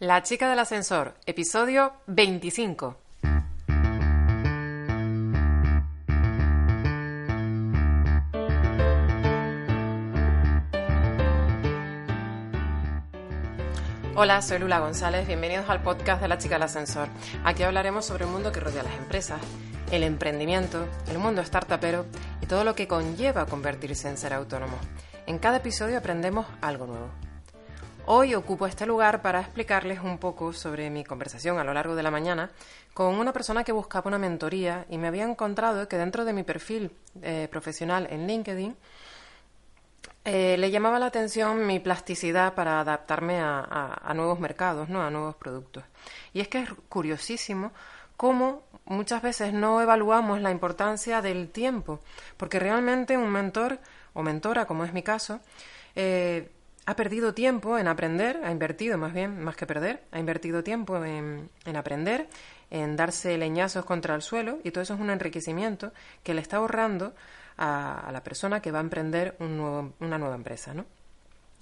La chica del ascensor, episodio 25. Hola, soy Lula González, bienvenidos al podcast de La chica del ascensor. Aquí hablaremos sobre el mundo que rodea a las empresas, el emprendimiento, el mundo startupero y todo lo que conlleva convertirse en ser autónomo. En cada episodio aprendemos algo nuevo. Hoy ocupo este lugar para explicarles un poco sobre mi conversación a lo largo de la mañana con una persona que buscaba una mentoría y me había encontrado que dentro de mi perfil eh, profesional en LinkedIn eh, le llamaba la atención mi plasticidad para adaptarme a, nuevos mercados, ¿no? a nuevos productos. Y es que es curiosísimo cómo muchas veces no evaluamos la importancia del tiempo, porque realmente un mentor o mentora, como es mi caso, eh, ha perdido tiempo en aprender, ha invertido más bien, más que perder, ha invertido tiempo en, aprender, en darse leñazos contra el suelo y todo eso es un enriquecimiento que le está ahorrando a, la persona que va a emprender una nueva empresa, ¿no?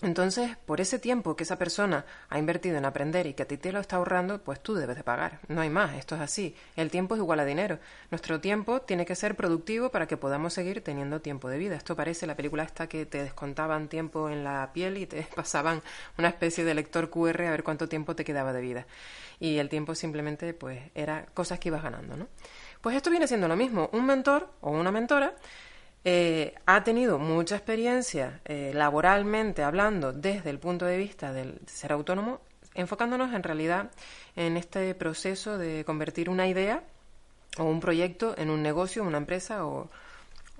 Entonces, por ese tiempo que esa persona ha invertido en aprender y que a ti te lo está ahorrando, pues tú debes de pagar. No hay más, esto es así. El tiempo es igual a dinero. Nuestro tiempo tiene que ser productivo para que podamos seguir teniendo tiempo de vida. Esto parece la película esta que te descontaban tiempo en la piel y te pasaban una especie de lector QR a ver cuánto tiempo te quedaba de vida. Y el tiempo simplemente, pues, era cosas que ibas ganando, ¿no? Pues esto viene siendo lo mismo. Un mentor o una mentora eh, ha tenido mucha experiencia eh, laboralmente hablando desde el punto de vista del ser autónomo, enfocándonos en realidad en este proceso de convertir una idea o un proyecto en un negocio, una empresa o,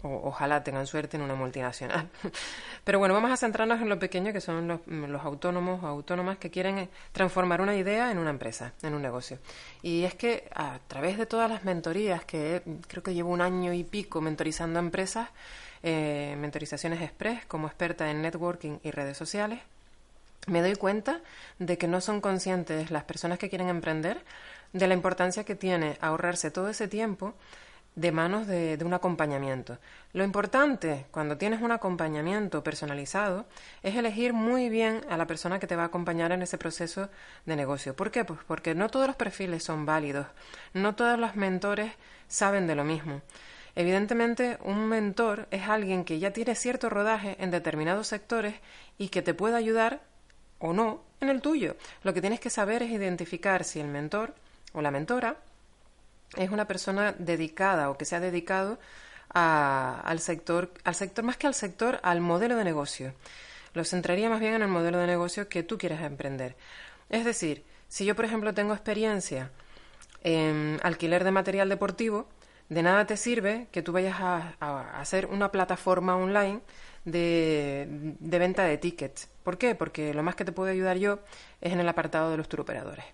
ojalá tengan suerte en una multinacional. Pero bueno, vamos a centrarnos en lo pequeño que son los, los, autónomos o autónomas que quieren eh, transformar una idea en una empresa, en un negocio. Y es que a través de todas las mentorías, que creo que llevo un año y pico mentorizando empresas, eh, mentorizaciones express como experta en networking y redes sociales, me doy cuenta de que no son conscientes las personas que quieren emprender de la importancia que tiene ahorrarse todo ese tiempo de manos de, un acompañamiento. Lo importante cuando tienes un acompañamiento personalizado es elegir muy bien a la persona que te va a acompañar en ese proceso de negocio. ¿Por qué? Pues porque no todos los perfiles son válidos, no todos los mentores saben de lo mismo. Evidentemente, un mentor es alguien que ya tiene cierto rodaje en determinados sectores y que te puede ayudar o no en el tuyo. Lo que tienes que saber es identificar si el mentor o la mentora es una persona dedicada o que se ha dedicado al sector, al sector, más que al sector, al modelo de negocio. Lo centraría más bien en el modelo de negocio que tú quieres emprender. Es decir, si yo, por ejemplo, tengo experiencia en alquiler de material deportivo, de nada te sirve que tú vayas a, hacer una plataforma online de, de, venta de tickets. ¿Por qué? Porque lo más que te puedo ayudar yo es en el apartado de los turoperadores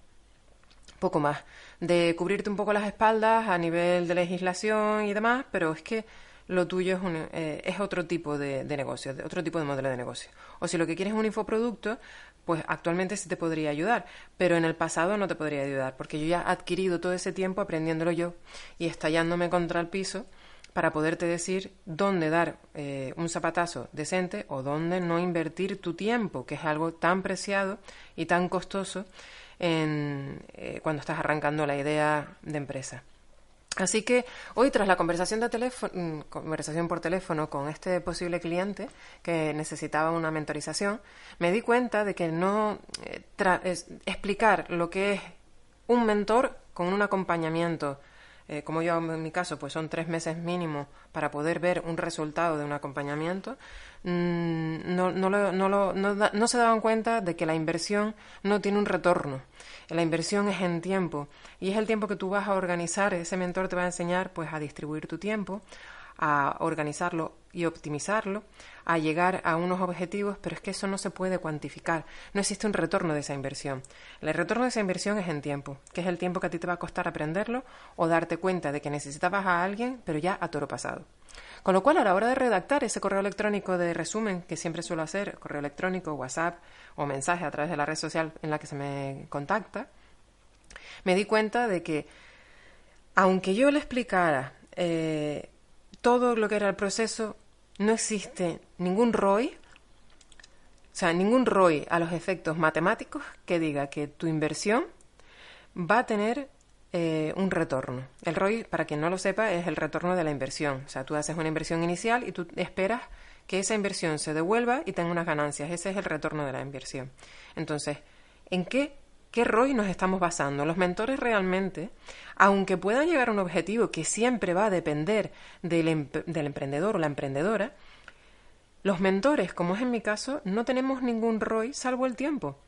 poco más, de cubrirte un poco las espaldas a nivel de legislación y demás, pero es que lo tuyo es, un, eh, es otro tipo de, negocio, otro tipo de modelo de negocio. O si lo que quieres es un infoproducto, pues actualmente sí te podría ayudar, pero en el pasado no te podría ayudar, porque yo ya he adquirido todo ese tiempo aprendiéndolo yo y estallándome contra el piso para poderte decir dónde dar eh, un zapatazo decente o dónde no invertir tu tiempo, que es algo tan preciado y tan costoso en, eh, cuando estás arrancando la idea de empresa. Así que hoy, tras la conversación, de teléfono, mm, conversación por teléfono con este posible cliente que necesitaba una mentorización, me di cuenta de que no eh, explicar lo que es un mentor con un acompañamiento eh, como yo en mi caso, pues son tres meses mínimo para poder ver un resultado de un acompañamiento, mm, no, no, no, no, se daban cuenta de que la inversión no tiene un retorno. La inversión es en tiempo y es el tiempo que tú vas a organizar. Ese mentor te va a enseñar pues a distribuir tu tiempo, a organizarlo y optimizarlo a llegar a unos objetivos, pero es que eso no se puede cuantificar. No existe un retorno de esa inversión. El retorno de esa inversión es en tiempo, que es el tiempo que a ti te va a costar aprenderlo o darte cuenta de que necesitabas a alguien, pero ya a toro pasado. Con lo cual, a la hora de redactar ese correo electrónico de resumen, que siempre suelo hacer, correo electrónico, WhatsApp o mensaje a través de la red social en la que se me contacta, me di cuenta de que, aunque yo le explicara eh, todo lo que era el proceso, no existe ningún ROI, o sea, ningún ROI a los efectos matemáticos que diga que tu inversión va a tener eh, un retorno. El ROI, para quien no lo sepa, es el retorno de la inversión. O sea, tú haces una inversión inicial y tú esperas que esa inversión se devuelva y tenga unas ganancias. Ese es el retorno de la inversión. Entonces, ¿en qué ¿Qué ROI nos estamos basando? Los mentores realmente, aunque puedan llegar a un objetivo que siempre va a depender del, emprendedor o la emprendedora, los mentores, como es en mi caso, no tenemos ningún ROI salvo el tiempo.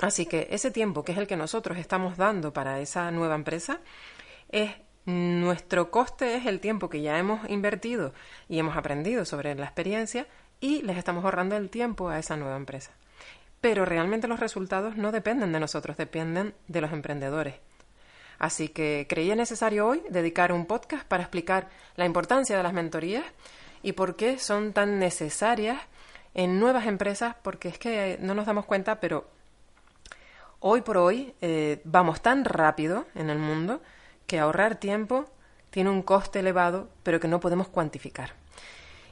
Así que ese tiempo, que es el que nosotros estamos dando para esa nueva empresa, es nuestro coste es el tiempo que ya hemos invertido y hemos aprendido sobre la experiencia y les estamos ahorrando el tiempo a esa nueva empresa pero realmente los resultados no dependen de nosotros, dependen de los emprendedores. Así que creía necesario hoy dedicar un podcast para explicar la importancia de las mentorías y por qué son tan necesarias en nuevas empresas, porque es que no nos damos cuenta, pero hoy por hoy eh, vamos tan rápido en el mundo que ahorrar tiempo tiene un coste elevado, pero que no podemos cuantificar.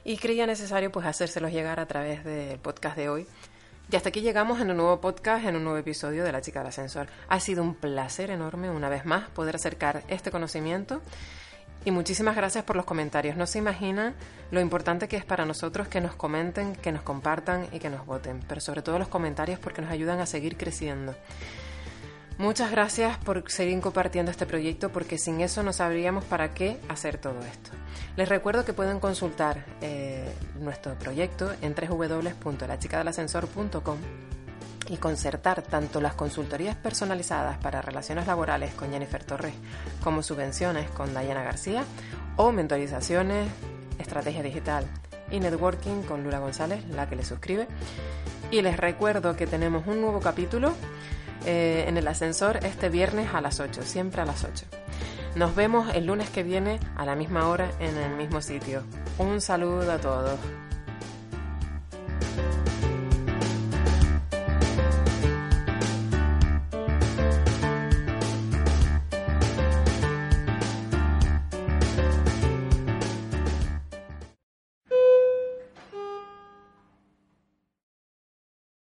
Y creía necesario pues hacérselos llegar a través del podcast de hoy y hasta aquí llegamos en un nuevo podcast, en un nuevo episodio de La Chica del Ascensor. Ha sido un placer enorme, una vez más, poder acercar este conocimiento. Y muchísimas gracias por los comentarios. No se imaginan lo importante que es para nosotros que nos comenten, que nos compartan y que nos voten. Pero sobre todo los comentarios porque nos ayudan a seguir creciendo. Muchas gracias por seguir compartiendo este proyecto porque sin eso no sabríamos para qué hacer todo esto. Les recuerdo que pueden consultar eh, nuestro proyecto en www.lachicadelascensor.com y concertar tanto las consultorías personalizadas para relaciones laborales con Jennifer Torres como subvenciones con Dayana García o mentorizaciones, estrategia digital y networking con Lula González, la que le suscribe. Y les recuerdo que tenemos un nuevo capítulo eh, en el ascensor este viernes a las 8, siempre a las 8. Nos vemos el lunes que viene a la misma hora en el mismo sitio. Un saludo a todos.